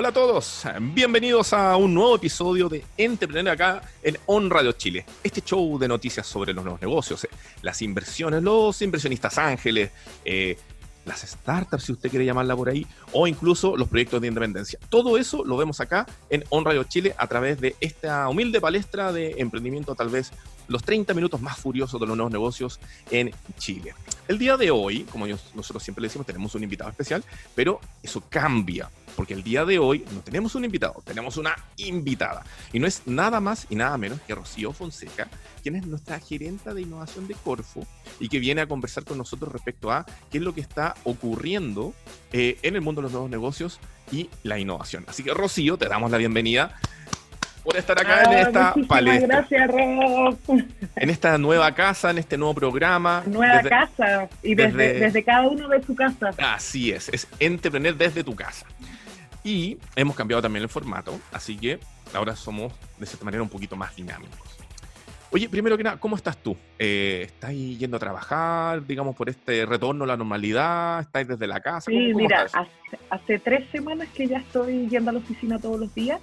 Hola a todos, bienvenidos a un nuevo episodio de Entrepreneur acá en On Radio Chile. Este show de noticias sobre los nuevos negocios, eh, las inversiones, los inversionistas ángeles, eh, las startups, si usted quiere llamarla por ahí, o incluso los proyectos de independencia. Todo eso lo vemos acá en On Radio Chile a través de esta humilde palestra de emprendimiento, tal vez los 30 minutos más furiosos de los nuevos negocios en Chile. El día de hoy, como nosotros siempre le decimos, tenemos un invitado especial, pero eso cambia porque el día de hoy no tenemos un invitado, tenemos una invitada. Y no es nada más y nada menos que Rocío Fonseca, quien es nuestra gerenta de innovación de Corfo y que viene a conversar con nosotros respecto a qué es lo que está ocurriendo eh, en el mundo de los nuevos negocios y la innovación. Así que Rocío, te damos la bienvenida por estar acá en esta palestra. Gracias, Rob. En esta nueva casa, en este nuevo programa. Nueva casa y desde, desde, cada uno de su casa. Así es, es entretener desde tu casa. Y hemos cambiado también el formato, así que ahora somos de cierta manera un poquito más dinámicos. Oye, primero que nada, ¿cómo estás tú? Eh, ¿Estás yendo a trabajar, digamos, por este retorno a la normalidad? ¿Estás desde la casa? Sí, mira, hace, tres semanas que ya estoy yendo a la oficina todos los días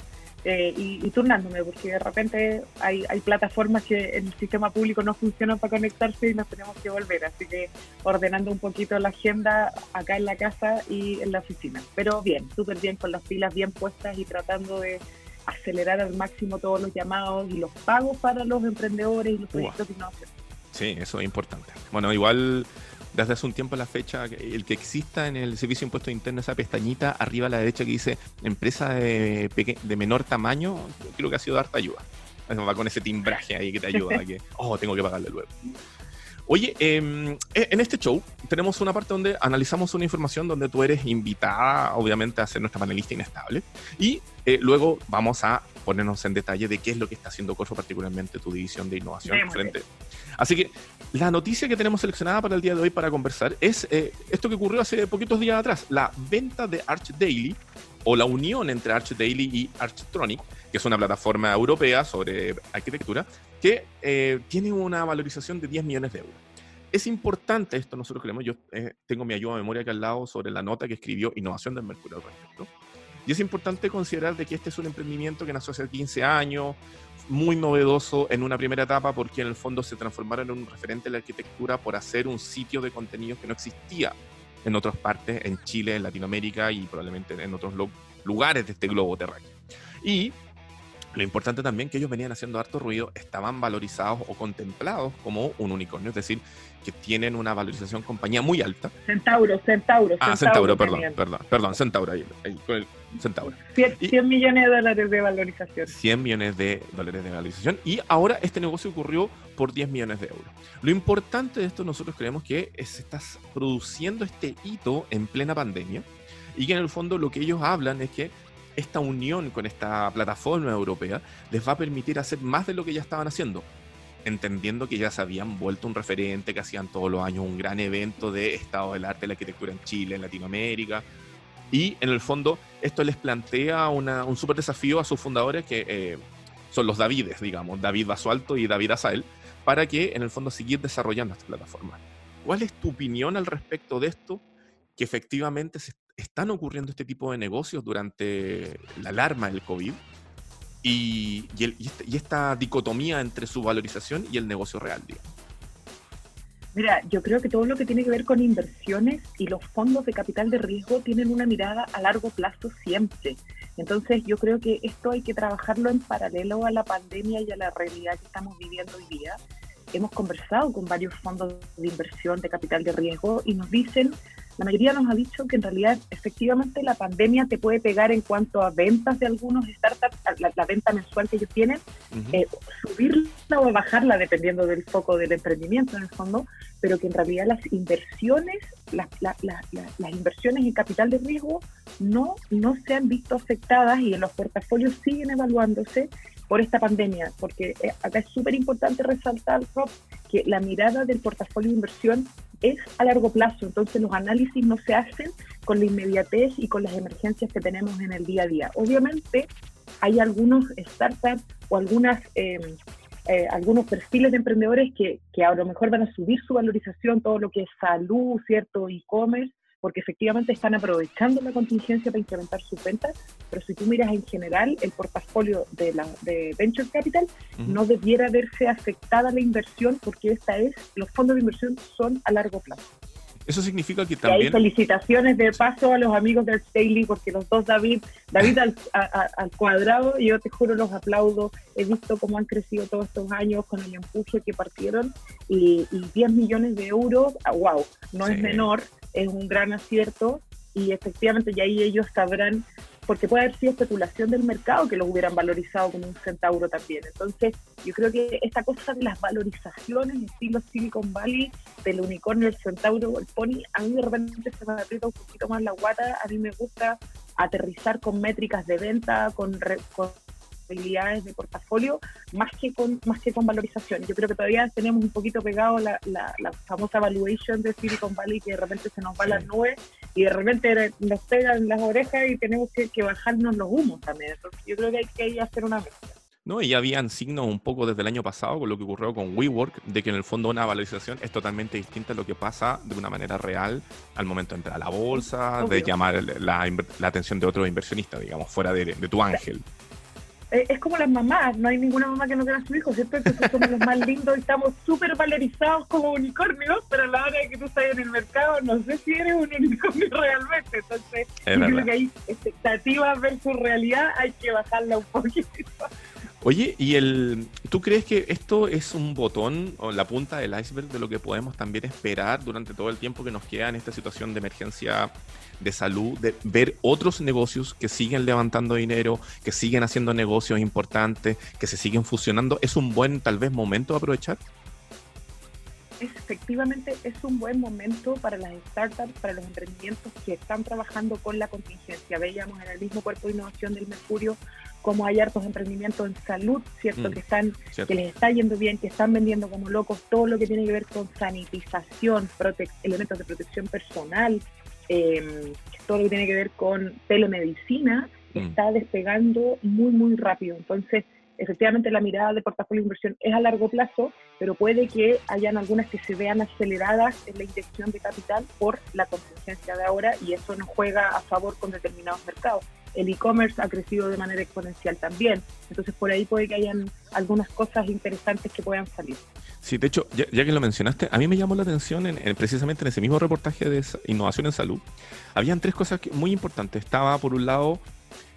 eh, y, turnándome, porque de repente hay, hay, plataformas que en el sistema público no funcionan para conectarse y nos tenemos que volver. Así que ordenando un poquito la agenda acá en la casa y en la oficina. Pero bien, súper bien, con las pilas bien puestas y tratando de acelerar al máximo todos los llamados y los pagos para los emprendedores y los proyectos de innovación. Sí, eso es importante. Bueno, igual desde hace un tiempo la fecha, el que exista en el servicio de impuestos internos esa pestañita arriba a la derecha que dice empresa de, de menor tamaño, creo que ha sido de harta ayuda. Va con ese timbraje ahí que te ayuda que, oh, tengo que pagarle luego. Oye, em, e, en este show tenemos una parte donde analizamos una información donde tú eres invitada, obviamente, a ser nuestra panelista inestable. Y eh, luego vamos a ponernos en detalle de qué es lo que está haciendo Corfo, particularmente tu división de innovación frente. Así que la noticia que tenemos seleccionada para el día de hoy para conversar es eh, esto que ocurrió hace poquitos días atrás, la venta de Arch Daily o la unión entre Arch Daily y Archtronic, que es una plataforma europea sobre arquitectura, que eh, tiene una valorización de 10 millones de euros. Es importante esto, nosotros creemos, yo eh, tengo mi ayuda de memoria acá al lado sobre la nota que escribió Innovación del Mercurio respecto. Y es importante considerar de que este es un emprendimiento que nació hace 15 años, muy novedoso en una primera etapa porque en el fondo se transformaron en un referente de la arquitectura por hacer un sitio de contenidos que no existía en otras partes, en Chile, en Latinoamérica y probablemente en otros lugares de este globo terráqueo. Y lo importante también que ellos venían haciendo harto ruido, estaban valorizados o contemplados como un unicornio, es decir, que tienen una valorización compañía muy alta. Centauro, Centauro. Ah, Centauro, perdón, perdón, perdón, Centauro, ahí, con el Centauro. 100, millones de dólares de valorización. 100 millones de dólares de valorización. Y ahora este negocio ocurrió por 10 millones de euros. Lo importante de esto, nosotros creemos que se está produciendo este hito en plena pandemia y que en el fondo lo que ellos hablan es que esta unión con esta plataforma europea les va a permitir hacer más de lo que ya estaban haciendo, entendiendo que ya se habían vuelto un referente, que hacían todos los años un gran evento de estado del arte la arquitectura en Chile, en Latinoamérica. Y en el fondo esto les plantea un súper desafío a sus fundadores, que eh, son los Davides, digamos, David Basualto y David Azael, para que en el fondo seguir desarrollando esta plataforma. ¿Cuál es tu opinión al respecto de esto? Que efectivamente se están ocurriendo este tipo de negocios durante la alarma del COVID y, este, y, esta dicotomía entre su valorización y el negocio real. Mira, yo creo que todo lo que tiene que ver con inversiones y los fondos de capital de riesgo tienen una mirada a largo plazo siempre. Entonces yo creo que esto hay que trabajarlo en paralelo a la pandemia y a la realidad que estamos viviendo hoy día. Hemos conversado con varios fondos de inversión de capital de riesgo y nos dicen la mayoría nos ha dicho que en realidad efectivamente la pandemia te puede pegar en cuanto a ventas de algunos startups, la, venta mensual que ellos tienen, eh, subirla o bajarla dependiendo del foco del emprendimiento en el fondo, pero que en realidad las inversiones, las, las inversiones en capital de riesgo no, no se han visto afectadas y en los portafolios siguen evaluándose por esta pandemia, porque eh, acá es súper importante resaltar, Rob, que la mirada del portafolio de inversión es a largo plazo, entonces los análisis no se hacen con la inmediatez y con las emergencias que tenemos en el día a día. Obviamente hay algunos startups o algunas, em, eh, algunos perfiles de emprendedores que, que a lo mejor van a subir su valorización, todo lo que es salud, cierto, e-commerce, porque efectivamente están aprovechando la contingencia para incrementar sus ventas, pero si tú miras en general el portafolio de, la, de Venture Capital, no debiera verse afectada la inversión porque esta es, los fondos de inversión son a largo plazo. Eso significa que también... Y hay felicitaciones de paso a los amigos del Staley, porque los dos David, David al, al, cuadrado, yo te juro los aplaudo, he visto cómo han crecido todos estos años con el empuje que partieron, y, y 10 millones de euros, wow, ah, no es menor, es un gran acierto, y efectivamente ya ahí ellos sabrán porque puede haber sido especulación del mercado que los hubieran valorizado como un centauro también. Entonces, yo creo que esta cosa de las valorizaciones, estilo Silicon Valley, del unicornio, el centauro, el pony, a mí de repente se me aprieta un poquito más la guata, a mí me gusta aterrizar con métricas de venta, con, con habilidades de portafolio más que con más que con valorización. Yo creo que todavía tenemos un poquito pegado la, la, famosa valuation de Silicon Valley que de repente se nos va a las nubes y de repente nos pegan las orejas y tenemos que, bajarnos los humos también. Entonces, yo creo que hay que hacer una mezcla. No, y ya habían signos un poco desde el año pasado con lo que ocurrió con WeWork, de que en el fondo una valorización es totalmente distinta a lo que pasa de una manera real al momento de entrar a la bolsa, de llamar la, la, atención de otro inversionista, digamos, fuera de, de tu ángel. Eh, es como las mamás, no hay ninguna mamá que no tenga a su hijo, ¿cierto? Entonces somos los más lindos y estamos súper valorizados como unicornios, pero a la hora de que tú estás en el mercado, no sé si eres un unicornio realmente. Entonces, yo creo que hay expectativas versus realidad, hay que bajarla un poquito. Oye, ¿y el, tú crees que esto es un botón o la punta del iceberg de lo que podemos también esperar durante todo el tiempo que nos queda en esta situación de emergencia de salud, de ver otros negocios que siguen levantando dinero, que siguen haciendo negocios importantes, que se siguen fusionando. ¿Es un buen tal vez momento de aprovechar? Efectivamente, es un buen momento para las startups, para los emprendimientos que están trabajando con la contingencia. Veíamos en el mismo cuerpo de innovación del Mercurio como hay hartos emprendimientos en salud, ¿cierto? Mm, que están que les está yendo bien, que están vendiendo como locos todo lo que tiene que ver con sanitización, elementos de protección personal, eh, todo lo que tiene que ver con telemedicina, mm. está despegando muy, muy rápido. Entonces, efectivamente la mirada de portafolio de inversión es a largo plazo, pero puede que hayan algunas que se vean aceleradas en la inyección de capital por la contingencia de ahora y eso nos juega a favor con determinados mercados. El e-commerce ha crecido de manera exponencial también, entonces por ahí puede que hayan algunas cosas interesantes que puedan salir. Sí, de hecho, ya, que lo mencionaste, a mí me llamó la atención en, precisamente en ese mismo reportaje de innovación en salud. Habían tres cosas muy importantes. Estaba, por un lado,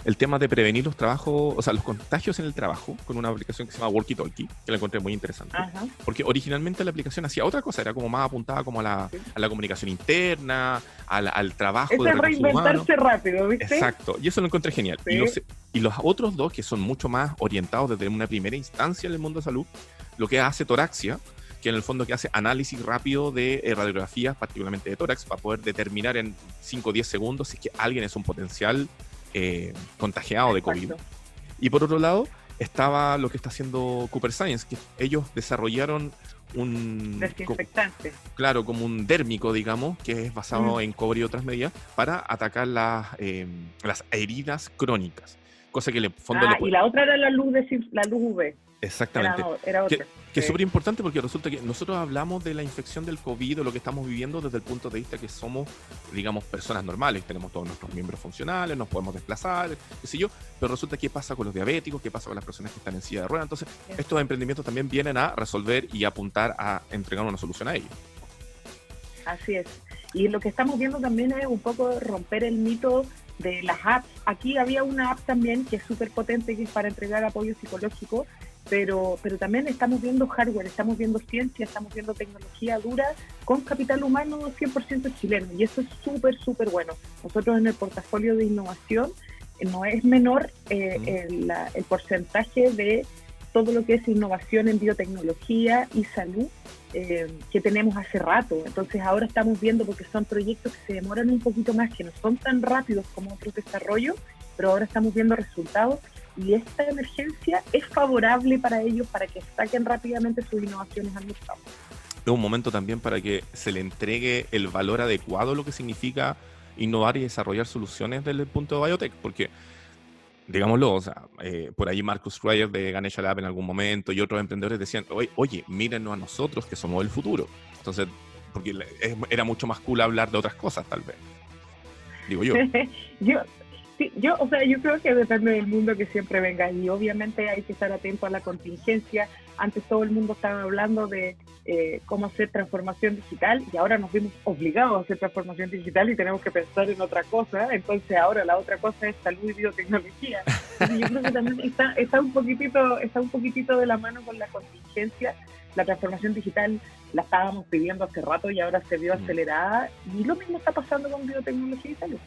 el tema de prevenir los trabajos, o sea, los contagios en el trabajo, con una aplicación que se llama Walkie Talkie, que la encontré muy interesante. Porque originalmente la aplicación hacía otra cosa, era como más apuntada como a la, a la comunicación interna, al, al trabajo es de reinventarse rápido, ¿viste? Exacto, y eso lo encontré genial. Y, los, y los otros dos, que son mucho más orientados desde una primera instancia en el mundo de salud, lo que hace Toraxia, que en el fondo que hace análisis rápido de eh, radiografías, particularmente de tórax, para poder determinar en 5 o 10 segundos si es que alguien es un potencial eh, contagiado de COVID. Y por otro lado, estaba lo que está haciendo Cooper Science, que ellos desarrollaron un... Desinfectante. claro, como un dérmico, digamos, que es basado mm. en cobre y otras medidas, para atacar las, eh, las heridas crónicas. Cosa que le fondo ah, y la otra era la luz, de, la luz UV. Exactamente. Que, es súper importante porque resulta que nosotros hablamos de la infección del COVID o lo que estamos viviendo desde el punto de vista que somos, digamos, personas normales. Tenemos todos nuestros miembros funcionales, nos podemos desplazar, qué sé yo. Pero resulta qué pasa con los diabéticos, qué pasa con las personas que están en silla de ruedas. Entonces, estos emprendimientos también vienen a resolver y apuntar a entregar una solución a ellos. Así es. Y lo que estamos viendo también es un poco romper el mito de las apps. Aquí había una app también que es súper potente, que es para entregar apoyo psicológico, pero, pero también estamos viendo hardware, estamos viendo ciencia, estamos viendo tecnología dura con capital humano 100% chileno y eso es súper, súper bueno. Nosotros en el portafolio de innovación eh, no es menor eh, el, el porcentaje de todo lo que es innovación en biotecnología y salud eh, que tenemos hace rato. Entonces ahora estamos viendo porque son proyectos que se demoran un poquito más, que no son tan rápidos como otros desarrollos, pero ahora estamos viendo resultados y esta emergencia es favorable para ellos para que saquen rápidamente sus innovaciones al mercado. Es un momento también para que se le entregue el valor adecuado a lo que significa innovar y desarrollar soluciones desde el punto de biotech, porque digámoslo, o sea, eh, por ahí Marcus Schreier de Ganesha Lab en algún momento y otros emprendedores decían, oye, oye, mírenos a nosotros que somos el futuro. Entonces, porque era mucho más cool hablar de otras cosas tal vez. digo yo. yo, yo, o sea, yo creo que depende del mundo que siempre venga y obviamente hay que estar atento a la contingencia. Antes todo el mundo estaba hablando de eh, cómo hacer transformación digital y ahora nos vimos obligados a hacer transformación digital y tenemos que pensar en otra cosa. Entonces ahora la otra cosa es salud y biotecnología. yo creo que también está, está, un poquitito, está un poquitito de la mano con la contingencia. La transformación digital la estábamos pidiendo hace rato y ahora se vio mm. acelerada y lo mismo está pasando con biotecnología y salud.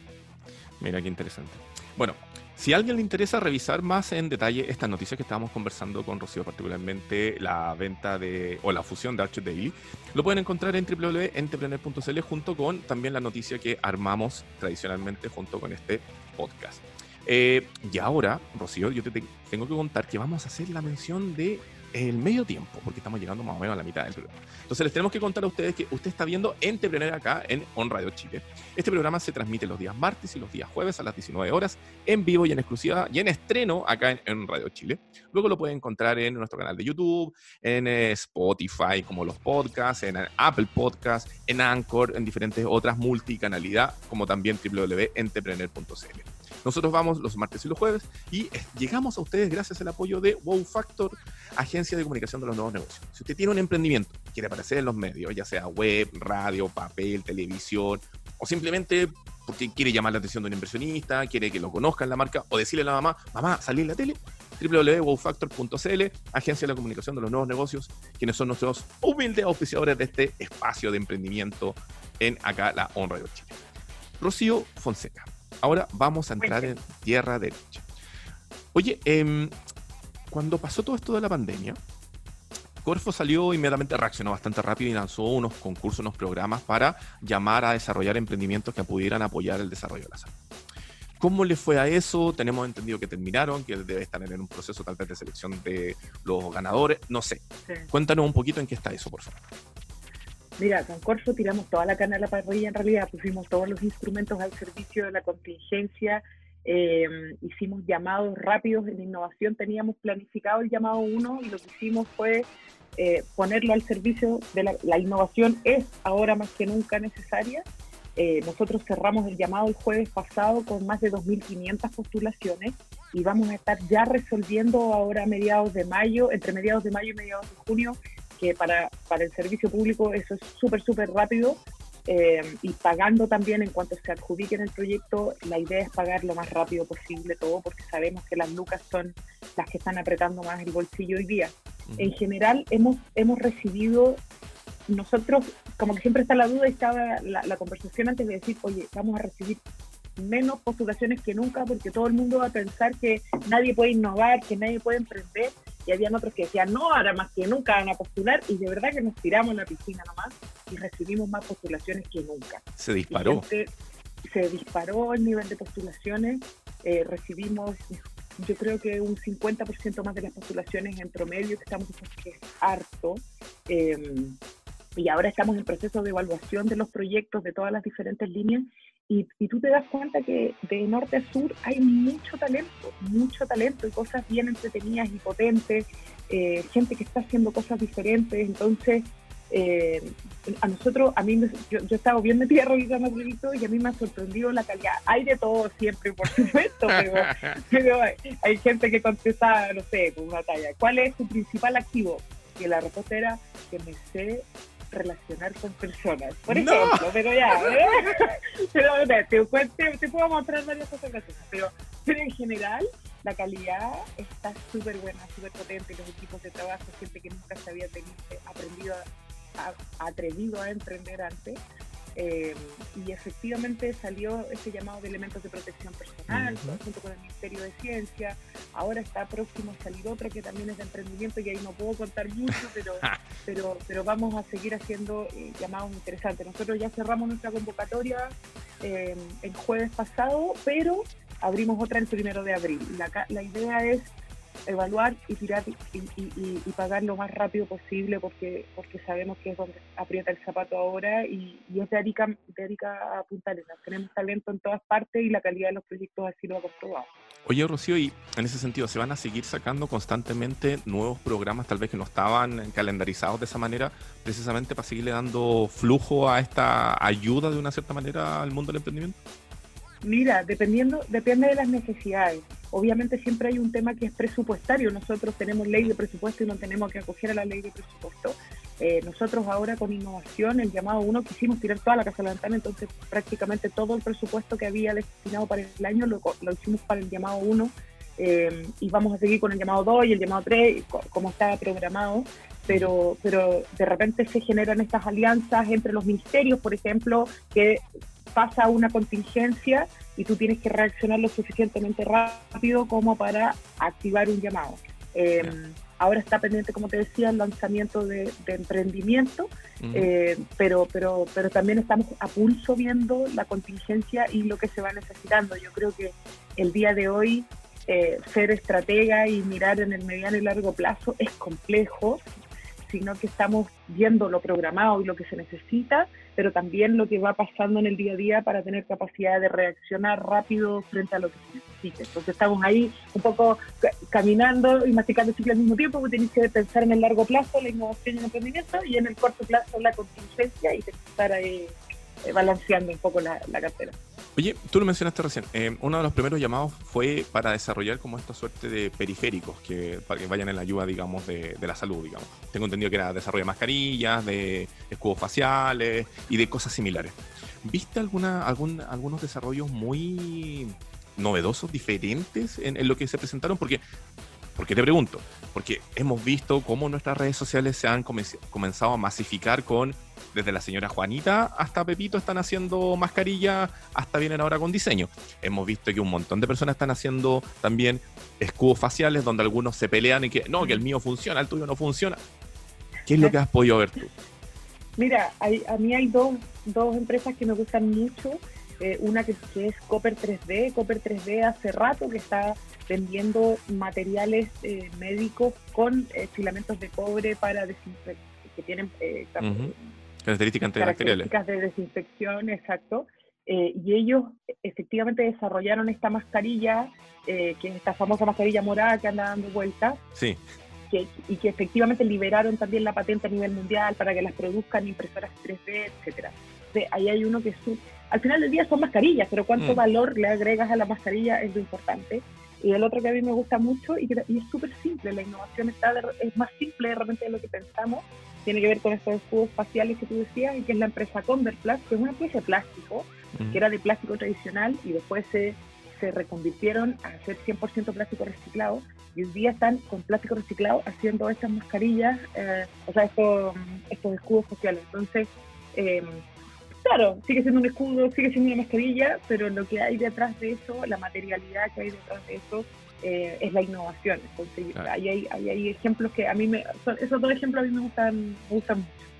Mira qué interesante. Bueno, si a alguien le interesa revisar más en detalle estas noticias que estábamos conversando con Rocío, particularmente la venta de o la fusión de Archer Daily, lo pueden encontrar en www.entrepreneur.cl junto con también la noticia que armamos tradicionalmente junto con este podcast. Eh, y ahora, Rocío, yo te tengo que contar que vamos a hacer la mención de el medio tiempo, porque estamos llegando más o menos a la mitad del programa. Entonces les tenemos que contar a ustedes que usted está viendo Entrepreneur acá en On Radio Chile. Este programa se transmite los días martes y los días jueves a las 19 horas, en vivo y en exclusiva y en estreno acá en, Radio Chile. Luego lo pueden encontrar en nuestro canal de YouTube, en eh, Spotify, como los podcasts, en Apple Podcasts, en Anchor, en diferentes otras multicanalidad, como también www.entrepreneur.cl. Nosotros vamos los martes y los jueves y eh, llegamos a ustedes gracias al apoyo de Wow Factor, agencia de comunicación de los nuevos negocios. Si usted tiene un emprendimiento, quiere aparecer en los medios, ya sea web, radio, papel, televisión, o simplemente porque quiere llamar la atención de un inversionista, quiere que lo conozcan la marca, o decirle a la mamá, mamá, salí en la tele, www.wowfactor.cl, agencia de la comunicación de los nuevos negocios, quienes son nuestros humildes auspiciadores de este espacio de emprendimiento en acá la Honra de Chile. Rocío Fonseca. Ahora vamos a entrar en tierra derecha. Oye, em, cuando pasó todo esto de la pandemia, Corfo salió inmediatamente, reaccionó bastante rápido y lanzó unos concursos, unos programas para llamar a desarrollar emprendimientos que pudieran apoyar el desarrollo de la salud. ¿Cómo le fue a eso? Tenemos entendido que terminaron, que debe estar en un proceso tal vez de selección de los ganadores, no sé. Cuéntanos un poquito en qué está eso, por favor. Mira, con Corfo tiramos toda la carne a la parrilla, en realidad pusimos todos los instrumentos al servicio de la contingencia, eh, hicimos llamados rápidos en innovación, teníamos planificado el llamado 1 y lo que hicimos fue eh, ponerlo al servicio de la, la, innovación, es ahora más que nunca necesaria. Eh, nosotros cerramos el llamado el jueves pasado con más de 2.500 postulaciones y vamos a estar ya resolviendo ahora a mediados de mayo, entre mediados de mayo y mediados de junio, que para, para el servicio público eso es súper, súper rápido eh, y pagando también en cuanto se adjudiquen el proyecto, la idea es pagar lo más rápido posible todo porque sabemos que las lucas son las que están apretando más el bolsillo hoy día. En general hemos, hemos recibido, nosotros como que siempre está la duda y estaba la, la conversación antes de decir, oye, vamos a recibir menos postulaciones que nunca porque todo el mundo va a pensar que nadie puede innovar, que nadie puede emprender y habían otros que decían, no, ahora más que nunca van a postular y de verdad que nos tiramos en la piscina nomás y recibimos más postulaciones que nunca. Se disparó. se disparó el nivel de postulaciones, eh, recibimos yo creo que un 50% más de las postulaciones en promedio, que estamos que es harto. Em, y ahora estamos en proceso de evaluación de los proyectos de todas las diferentes líneas y, tú te das cuenta que de norte a sur hay mucho talento, mucho talento y cosas bien entretenidas y potentes, eh, gente que está haciendo cosas diferentes. Entonces, eh, a nosotros, a mí, yo, yo estaba bien metida revisando y a mí me ha sorprendido la calidad. Hay de todo siempre, por supuesto, pero, hay, gente que contesta, no sé, con una talla. ¿Cuál es tu principal activo? Y la respuesta era que me sé relacionar con personas, por ejemplo, pero ya, ¿eh? pero te, te, puedo mostrar varias cosas pero, pero en general la calidad está súper buena, súper potente, los equipos de trabajo, gente que nunca se había tenido, aprendido, a, atrevido a emprender antes, eh, y efectivamente salió ese llamado de elementos de protección personal, junto con el Ministerio de Ciencia. Ahora está próximo a salir otro que también es de emprendimiento y ahí no puedo contar mucho, pero, pero, pero vamos a seguir haciendo eh, llamados interesantes. Nosotros ya cerramos nuestra convocatoria eh, el jueves pasado, pero abrimos otra el primero de abril. La, la idea es evaluar y tirar y, pagar lo más rápido posible porque porque sabemos que es donde aprieta el zapato ahora y, es de Arica, a Punta Arenas. Tenemos talento en todas partes y la calidad de los proyectos así lo ha comprobado. Oye, Rocío, y en ese sentido, ¿se van a seguir sacando constantemente nuevos programas, tal vez que no estaban calendarizados de esa manera, precisamente para seguirle dando flujo a esta ayuda de una cierta manera al mundo del emprendimiento? Mira, dependiendo, depende de las necesidades. Obviamente siempre hay un tema que es presupuestario. Nosotros tenemos ley de presupuesto y no tenemos que acoger a la ley de presupuesto. Eh, nosotros ahora con innovación, el llamado 1, quisimos tirar toda la casa de la ventana, entonces prácticamente todo el presupuesto que había destinado para el año lo, hicimos para el llamado 1 eh, y vamos a seguir con el llamado 2 y el llamado 3 como estaba programado, pero, pero de repente se generan estas alianzas entre los ministerios, por ejemplo, que pasa una contingencia y tú tienes que reaccionar lo suficientemente rápido como para activar un llamado. Eh, ahora está pendiente, como te decía, el lanzamiento de, emprendimiento, eh, pero, pero, pero también estamos a pulso viendo la contingencia y lo que se va necesitando. Yo creo que el día de hoy eh, ser estratega y mirar en el mediano y largo plazo es complejo, sino que estamos viendo lo programado y lo que se necesita, pero también lo que va pasando en el día a día para tener capacidad de reaccionar rápido frente a lo que se necesite. Entonces estamos ahí un poco caminando y masticando ciclo al mismo tiempo, porque tenéis que pensar en el largo plazo la innovación y el emprendimiento y en el corto plazo la contingencia y estar ahí eh, balanceando un poco la, cartera. Oye, tú lo mencionaste recién. Eh, uno de los primeros llamados fue para desarrollar como esta suerte de periféricos que vayan en la ayuda, digamos, de, la salud, digamos. Tengo entendido que era desarrollo de mascarillas, de escudos faciales y de cosas similares. ¿Viste alguna, algunos desarrollos muy novedosos, diferentes en, en, lo que se presentaron? Porque, porque te pregunto, porque hemos visto cómo nuestras redes sociales se han comenzado a masificar con desde la señora Juanita hasta Pepito están haciendo mascarilla, hasta vienen ahora con diseño. Hemos visto que un montón de personas están haciendo también escudos faciales donde algunos se pelean y que no, que el mío funciona, el tuyo no funciona. ¿Qué es lo que has podido ver tú? Mira, a mí hay dos, dos empresas que me gustan mucho. Eh, una que, es Copper 3D. Copper 3D hace rato que está vendiendo materiales eh, médicos con eh, filamentos de cobre para que tienen Características antibacteriales. Características de desinfección, exacto. Eh, y ellos efectivamente desarrollaron esta mascarilla, eh, que es esta famosa mascarilla morada que anda dando vueltas. Sí. Que, y que efectivamente liberaron también la patente a nivel mundial para que las produzcan impresoras 3D, etcétera. ahí hay uno que es al final del día son mascarillas, pero cuánto mm. valor le agregas a la mascarilla es lo importante. Y el otro que a mí me gusta mucho y, que, y es súper simple, la innovación está es más simple de repente de lo que pensamos, tiene que ver con estos escudos faciales que tú decías, y que es la empresa Converplast, que es una pieza de plástico, que era de plástico tradicional y después se, se reconvirtieron a hacer 100% plástico reciclado y hoy día están con plástico reciclado haciendo estas mascarillas, eh, o sea, estos, estos escudos faciales. Entonces, em, claro, sigue siendo un escudo, sigue siendo una mascarilla, pero lo que hay detrás de eso, la materialidad que hay detrás de eso, eh, es la innovación. Entonces, ahí, hay, hay, ejemplos que a mí me. esos dos ejemplos a mí me gustan, mucho.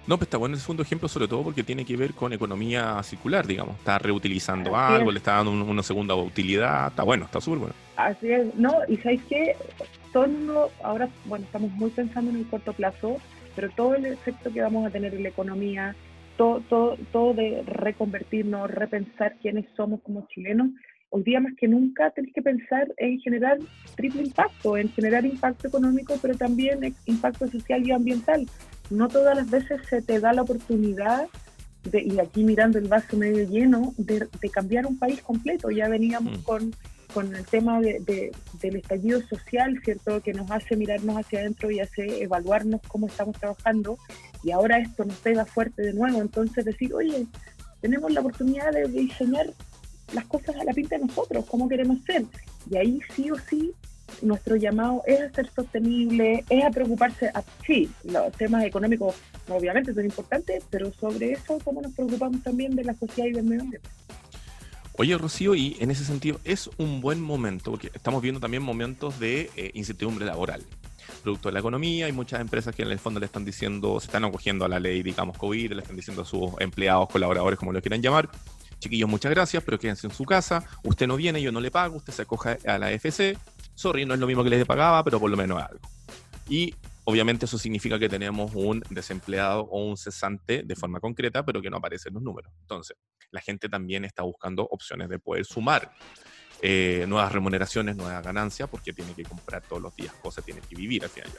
No, pues está bueno el segundo ejemplo, sobre todo porque tiene que ver con economía circular, digamos. Está reutilizando algo, le está dando una segunda utilidad. Está bueno, está súper bueno. Así es, no, y sabéis que todo el mundo, ahora, bueno, estamos muy pensando en el corto plazo, pero todo el efecto que vamos a tener en la economía, todo, todo, todo de reconvertirnos, repensar quiénes somos como chilenos, hoy día más que nunca tenéis que pensar en generar triple impacto, en generar impacto económico, pero también impacto social y ambiental. No todas las veces se te da la oportunidad, de, y aquí mirando el vaso medio lleno, de, cambiar un país completo. Ya veníamos mm. con, con el tema de, del estallido social, ¿cierto? Que nos hace mirarnos hacia adentro y hace evaluarnos cómo estamos trabajando. Y ahora esto nos pega fuerte de nuevo. Entonces decir, oye, tenemos la oportunidad de diseñar las cosas a la pinta de nosotros, cómo queremos ser. Y ahí sí o sí nuestro llamado es a ser sostenible, es a preocuparse, a, sí, los temas económicos obviamente son importantes, pero sobre eso, cómo nos preocupamos también de la sociedad y del medio ambiente. Oye, Rocío, y en ese sentido es un buen momento, porque estamos viendo también momentos de eh, incertidumbre laboral. Producto de la economía, hay muchas empresas que en el fondo le están diciendo, se están acogiendo a la ley, digamos, COVID, le están diciendo a sus empleados, colaboradores, como lo quieran llamar, chiquillos, muchas gracias, pero quédense en su casa, usted no viene, yo no le pago, usted se acoge a la FC, sorry, no es lo mismo que les pagaba, pero por lo menos algo. Y obviamente eso significa que tenemos un desempleado o un cesante de forma concreta, pero que no aparece en los números. Entonces, la gente también está buscando opciones de poder sumar eh, nuevas remuneraciones, nuevas ganancias, porque tiene que comprar todos los días cosas, tiene que vivir al final.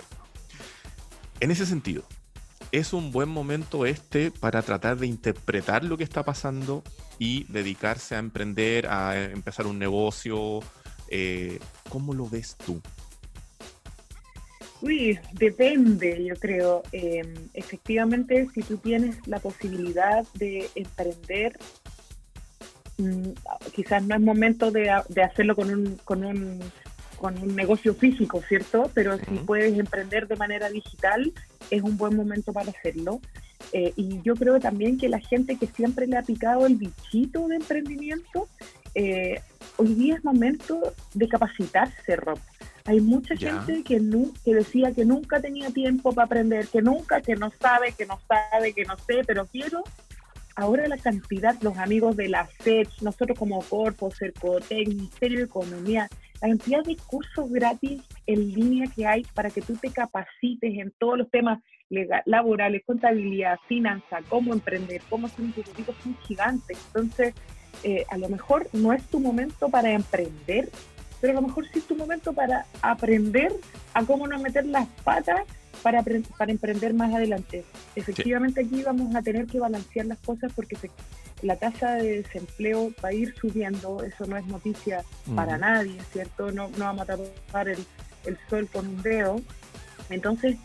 En ese sentido, es un buen momento este para tratar de interpretar lo que está pasando y dedicarse a emprender, a empezar un negocio. Eh, ¿Cómo lo ves tú? Uy, depende, yo creo. Em, efectivamente, si tú tienes la posibilidad de emprender, mm, quizás no es momento de, hacerlo con un, con un con un negocio físico, ¿cierto? Pero si puedes emprender de manera digital, es un buen momento para hacerlo. Eh, y yo creo también que la gente que siempre le ha picado el bichito de emprendimiento, eh, hoy día es momento de capacitarse, Rob. Hay mucha gente que, que decía que nunca tenía tiempo para aprender, que nunca, que no sabe, que no sabe, que no sé, pero quiero. Ahora la cantidad, los amigos de la FED, nosotros como Corpo, Cercotec, Ministerio de Economía, la cantidad de cursos gratis en línea que hay para que tú te capacites en todos los temas laborales, contabilidad, finanza, cómo emprender, cómo ser un ejecutivo, son gigantes. Entonces, eh, a lo mejor no es tu momento para emprender, pero a lo mejor sí es tu momento para aprender a cómo no meter las patas para, para emprender más adelante. Efectivamente aquí vamos a tener que balancear las cosas porque la tasa de desempleo va a ir subiendo, eso no es noticia para nadie, ¿cierto? No, no vamos a tapar el, el sol con un dedo, entonces,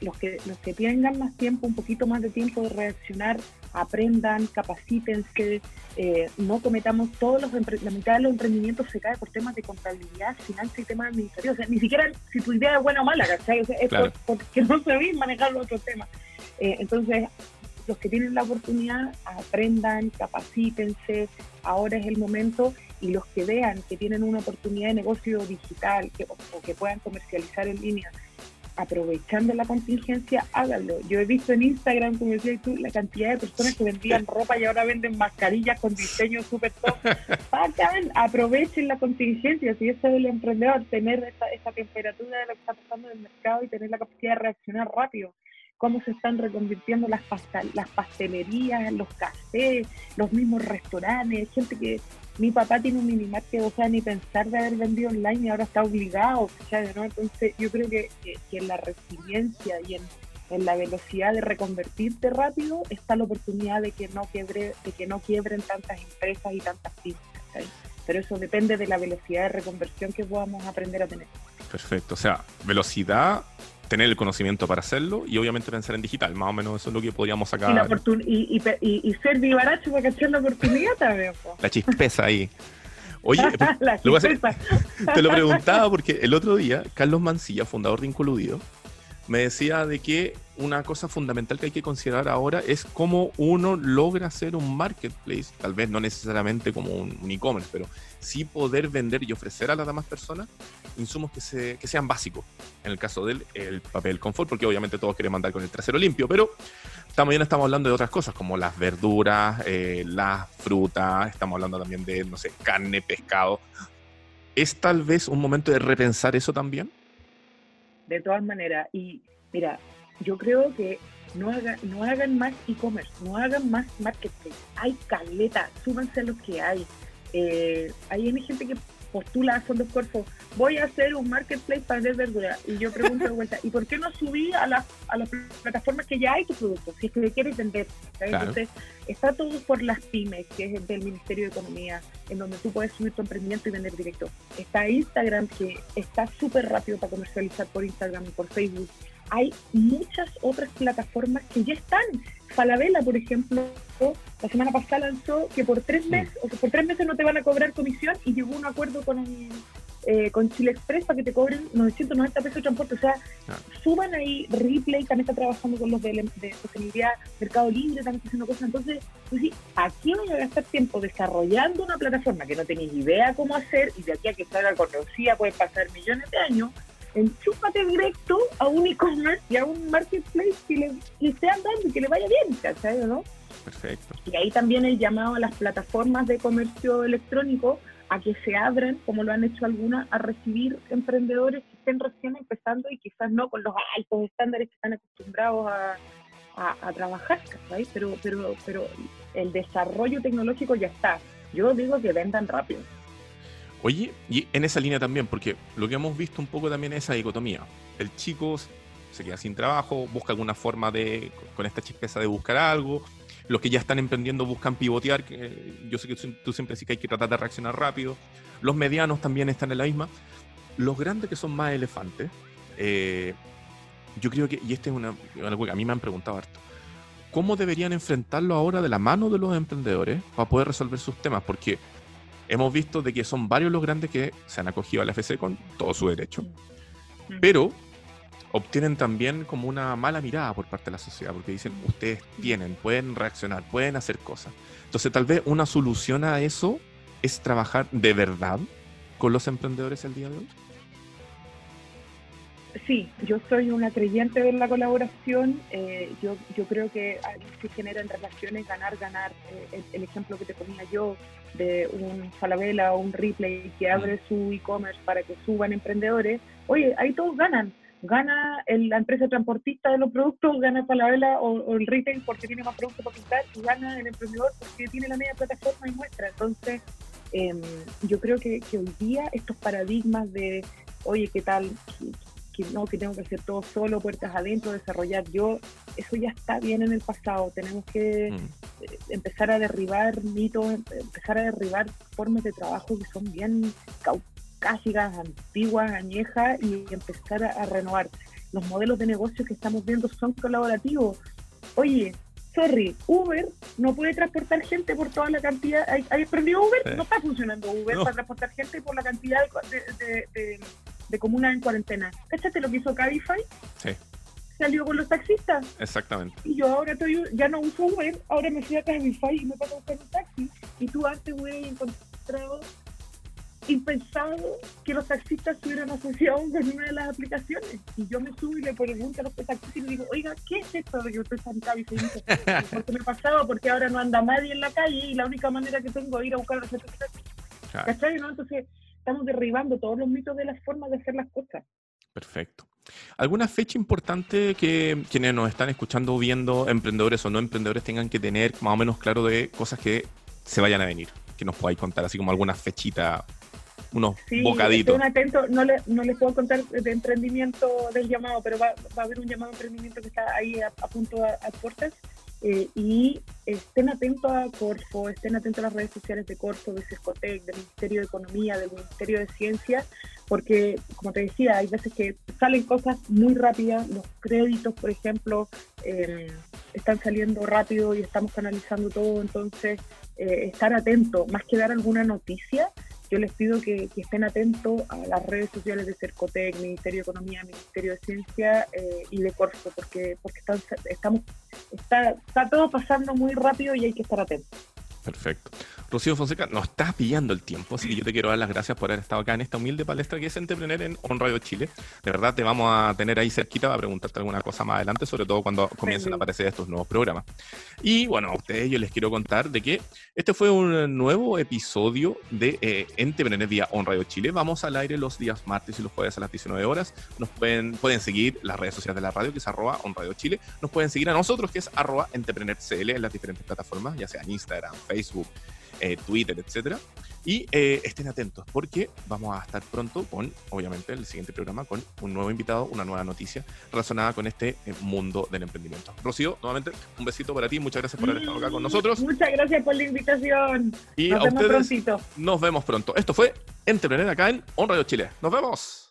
los, que, los que tengan más tiempo, un poquito más de tiempo de reaccionar, aprendan, capacítense, eh, no cometamos todos los, la mitad de los emprendimientos se cae por temas de contabilidad, finanzas y temas administrativos. O sea, ni siquiera si tu idea es buena o mala, ¿cachai? O sea, es porque no sabéis manejar los otros temas. Eh, entonces, los que tienen la oportunidad, aprendan, capacítense, ahora es el momento y los que vean que tienen una oportunidad de negocio digital que, o que puedan comercializar en línea aprovechando la contingencia, háganlo. Yo he visto en Instagram, como decías tú, la cantidad de personas que vendían ropa y ahora venden mascarillas con diseño súper top. Hagan, aprovechen la contingencia. Si eso es el emprendedor, tener esa, temperatura de lo que está pasando en el mercado y tener la capacidad de reaccionar rápido cómo se están reconvirtiendo las, las pastelerías, los cafés, los mismos restaurantes, gente que mi papá tiene un minimarket, o sea, ni pensar de haber vendido online y ahora está obligado, ¿no? Entonces yo creo que, en la resiliencia y en, la velocidad de reconvertirte rápido está la oportunidad de que no quiebre, de que no quiebren tantas empresas y tantas pymes, Pero eso depende de la velocidad de reconversión que podamos aprender a tener. Perfecto, o sea, velocidad, tener el conocimiento para hacerlo y obviamente pensar en digital. Más o menos eso es lo que podríamos sacar. Y, y, ser vivaracho para cachar la oportunidad también. La chispeza ahí. Oye, lo te lo preguntaba porque el otro día Carlos Mancilla, fundador de Incoludido, me decía de que una cosa fundamental que hay que considerar ahora es cómo uno logra hacer un marketplace, tal vez no necesariamente como un, e-commerce, pero sí poder vender y ofrecer a las demás personas insumos que, se, que sean básicos. En el caso del el papel confort, porque obviamente todos quieren mandar con el trasero limpio, pero también estamos hablando de otras cosas como las verduras, eh, las frutas, estamos hablando también de, no sé, carne, pescado. ¿Es tal vez un momento de repensar eso también? De todas maneras. Y mira, yo creo que no, hagan, no hagan más e-commerce, no hagan más marketing. Hay caleta, súbanse a los que hay. Eh, hay gente que postula a fondos cuerpos, voy a hacer un marketplace para vender verdura. Y yo pregunto de vuelta, ¿y por qué no subí a, las a las plataformas que ya hay tu producto? Si es que quieres vender. Entonces, está todo por las pymes, que es del Ministerio de Economía, en donde tú puedes subir tu emprendimiento y vender directo. Está Instagram, que está súper rápido para comercializar por Instagram y por Facebook. Hay muchas otras plataformas que ya están. Falabella, por ejemplo, la semana pasada lanzó que por tres meses, o sea, por tres meses no te van a cobrar comisión y llegó a un acuerdo con eh, con Chile Express para que te cobren 990 pesos de transporte. O sea, suban ahí, Replay también está trabajando con los de, de sostenibilidad, Mercado Libre también está haciendo cosas. Entonces, pues sí, aquí voy a gastar tiempo desarrollando una plataforma que no tenéis idea cómo hacer y de aquí a que salga conocida pueden pasar millones de años. Enchúpate directo a un e-commerce y a un marketplace que le, esté andando y que le vaya bien, ¿cachai? ¿no? Perfecto. Y ahí también he llamado a las plataformas de comercio electrónico a que se abran, como lo han hecho algunas, a recibir emprendedores que estén recién empezando y quizás no con los altos estándares que están acostumbrados a, a, trabajar, Pero, pero, pero el desarrollo tecnológico ya está. Yo digo que vendan rápido. Oye, y en esa línea también, porque lo que hemos visto un poco también es esa dicotomía. El chico se queda sin trabajo, busca alguna forma de, con esta chispeza de buscar algo. Los que ya están emprendiendo buscan pivotear, que yo sé que tú siempre decís que hay que tratar de reaccionar rápido. Los medianos también están en la misma. Los grandes que son más elefantes, eh, yo creo que, y este es una, algo que a mí me han preguntado harto, ¿cómo deberían enfrentarlo ahora de la mano de los emprendedores para poder resolver sus temas? Porque hemos visto de que son varios los grandes que se han acogido al FC con todo su derecho, pero obtienen también como una mala mirada por parte de la sociedad, porque dicen, ustedes tienen, pueden reaccionar, pueden hacer cosas. Entonces tal vez una solución a eso es trabajar de verdad con los emprendedores el día de hoy. Sí, yo soy una creyente de la colaboración. Eh, yo, yo creo que ahí se generan relaciones ganar, ganar. Eh, el, ejemplo que te ponía yo de un Falabella o un Ripley que abre su e-commerce para que suban emprendedores. Oye, ahí todos ganan. Gana la empresa transportista de los productos, gana Falabella o, el retail porque tiene más productos para pintar y gana el emprendedor porque tiene la media plataforma y muestra. Entonces, em, yo creo que, que hoy día estos paradigmas de, oye, ¿qué tal? Que no, que tengo que hacer todo solo, puertas adentro, desarrollar yo, eso ya está bien en el pasado. Tenemos que mm. eh, empezar a derribar mitos, empezar a derribar formas de trabajo que son bien caucásicas, antiguas, añejas y empezar a, renovar. Los modelos de negocio que estamos viendo son colaborativos. Oye, sorry, Uber no puede transportar gente por toda la cantidad. ¿Hay, aprendido Uber? No está funcionando Uber para transportar gente por la cantidad de, de comunas en cuarentena. ¿Cáchate lo que hizo Cabify? Sí. Salió con los taxistas. Exactamente. Y yo ahora estoy, ya no uso Uber, ahora me fui a Cabify y me paso a buscar un taxi. Y tú antes hubieras encontrado impensado que los taxistas estuvieran asociados con una de las aplicaciones. Y yo me subo y le pregunto a los taxistas y le digo, oiga, ¿qué es esto de que usted está en Cabify? Porque me pasaba, porque ahora no anda nadie en la calle y la única manera que tengo es ir a buscar a los taxistas. ¿Cachai? ¿no? Entonces, estamos derribando todos los mitos de las formas de hacer las cosas. Perfecto. ¿Alguna fecha importante que quienes nos están escuchando, viendo, emprendedores o no emprendedores, tengan que tener más o menos claro de cosas que se vayan a venir? Que nos podáis contar, así como alguna fechita, unos sí, bocaditos. Atento, no, le, no les puedo contar de emprendimiento del llamado, pero va, va a haber un llamado de emprendimiento que está ahí a, punto a, a puertas eh, y estén atentos a Corfo, estén atentos a las redes sociales de Corfo, de Ciscotec, del Ministerio de Economía, del Ministerio de Ciencia, porque, como te decía, hay veces que salen cosas muy rápidas, los créditos, por ejemplo, eh, están saliendo rápido y estamos canalizando todo, entonces eh, estar atentos, más que dar alguna noticia, yo les pido que, estén atentos a las redes sociales de Cercotec, Ministerio de Economía, Ministerio de Ciencia eh, y de Corfo, porque, porque están, estamos, está, está todo pasando muy rápido y hay que estar atentos. Perfecto. Rocío Fonseca, nos estás pillando el tiempo, así que yo te quiero dar las gracias por haber estado acá en esta humilde palestra que es Entrepreneur en On Radio Chile. De verdad te vamos a tener ahí cerquita para preguntarte alguna cosa más adelante, sobre todo cuando comiencen a aparecer estos nuevos programas. Y bueno, a ustedes yo les quiero contar de que este fue un nuevo episodio de eh, Entrepreneur vía On Radio Chile. Vamos al aire los días martes y los jueves a las 19 horas. Nos pueden, pueden seguir las redes sociales de la radio, que es arroba On Radio Chile. Nos pueden seguir a nosotros, que es arroba CL en las diferentes plataformas, ya sea en Instagram, Facebook, eh, Twitter, etcétera. Y eh, estén atentos porque vamos a estar pronto con, obviamente, el siguiente programa con un nuevo invitado, una nueva noticia relacionada con este eh, mundo del emprendimiento. Rocío, nuevamente, un besito para ti. Muchas gracias por haber estado acá con nosotros. Muchas gracias por la invitación. Y nos vemos prontito. Nos vemos pronto. Esto fue Entrepreneur acá en On Radio Chile. Nos vemos.